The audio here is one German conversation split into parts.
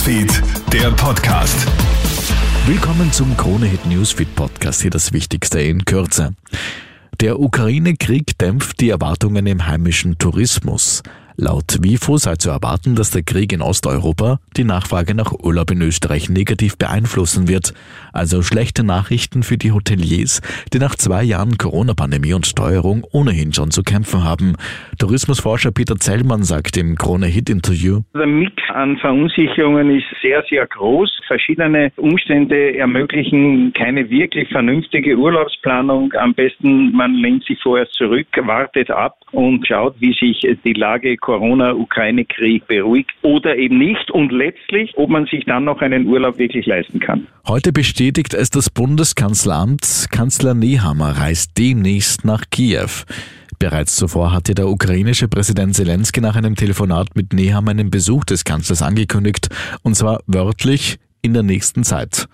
Newsfeed, der Podcast. Willkommen zum Krone Hit Newsfeed Podcast. Hier das Wichtigste in Kürze. Der Ukraine-Krieg dämpft die Erwartungen im heimischen Tourismus. Laut WIFO sei zu erwarten, dass der Krieg in Osteuropa die Nachfrage nach Urlaub in Österreich negativ beeinflussen wird. Also schlechte Nachrichten für die Hoteliers, die nach zwei Jahren Corona-Pandemie und Steuerung ohnehin schon zu kämpfen haben. Tourismusforscher Peter Zellmann sagt im Krone-Hit-Interview, Der Mix an Verunsicherungen ist sehr, sehr groß. Verschiedene Umstände ermöglichen keine wirklich vernünftige Urlaubsplanung. Am besten, man lehnt sich vorher zurück, wartet ab und schaut, wie sich die Lage Corona-Ukraine-Krieg beruhigt oder eben nicht und letztlich, ob man sich dann noch einen Urlaub wirklich leisten kann. Heute bestätigt es das Bundeskanzleramt. Kanzler Nehammer reist demnächst nach Kiew. Bereits zuvor hatte der ukrainische Präsident Zelensky nach einem Telefonat mit Nehammer einen Besuch des Kanzlers angekündigt, und zwar wörtlich in der nächsten Zeit.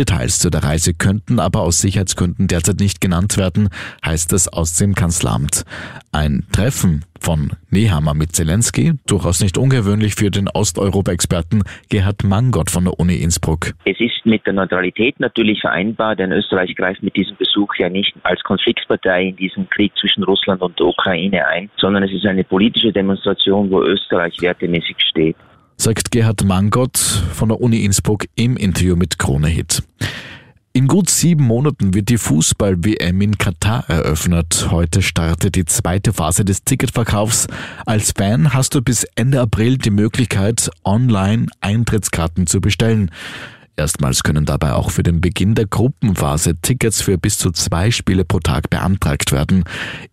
Details zu der Reise könnten aber aus Sicherheitsgründen derzeit nicht genannt werden, heißt es aus dem Kanzleramt. Ein Treffen von Nehammer mit Zelensky, durchaus nicht ungewöhnlich für den Osteuropa-Experten Gerhard Mangott von der Uni Innsbruck. Es ist mit der Neutralität natürlich vereinbar, denn Österreich greift mit diesem Besuch ja nicht als Konfliktpartei in diesen Krieg zwischen Russland und der Ukraine ein, sondern es ist eine politische Demonstration, wo Österreich wertemäßig steht sagt Gerhard Mangott von der Uni Innsbruck im Interview mit Krone Hit. In gut sieben Monaten wird die Fußball-WM in Katar eröffnet. Heute startet die zweite Phase des Ticketverkaufs. Als Fan hast du bis Ende April die Möglichkeit, online Eintrittskarten zu bestellen. Erstmals können dabei auch für den Beginn der Gruppenphase Tickets für bis zu zwei Spiele pro Tag beantragt werden.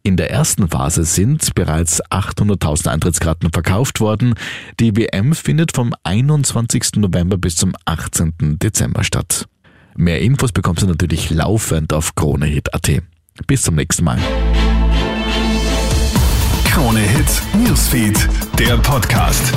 In der ersten Phase sind bereits 800.000 Eintrittskarten verkauft worden. Die WM findet vom 21. November bis zum 18. Dezember statt. Mehr Infos bekommst du natürlich laufend auf KroneHit.at. Bis zum nächsten Mal. Krone Hit Newsfeed, der Podcast.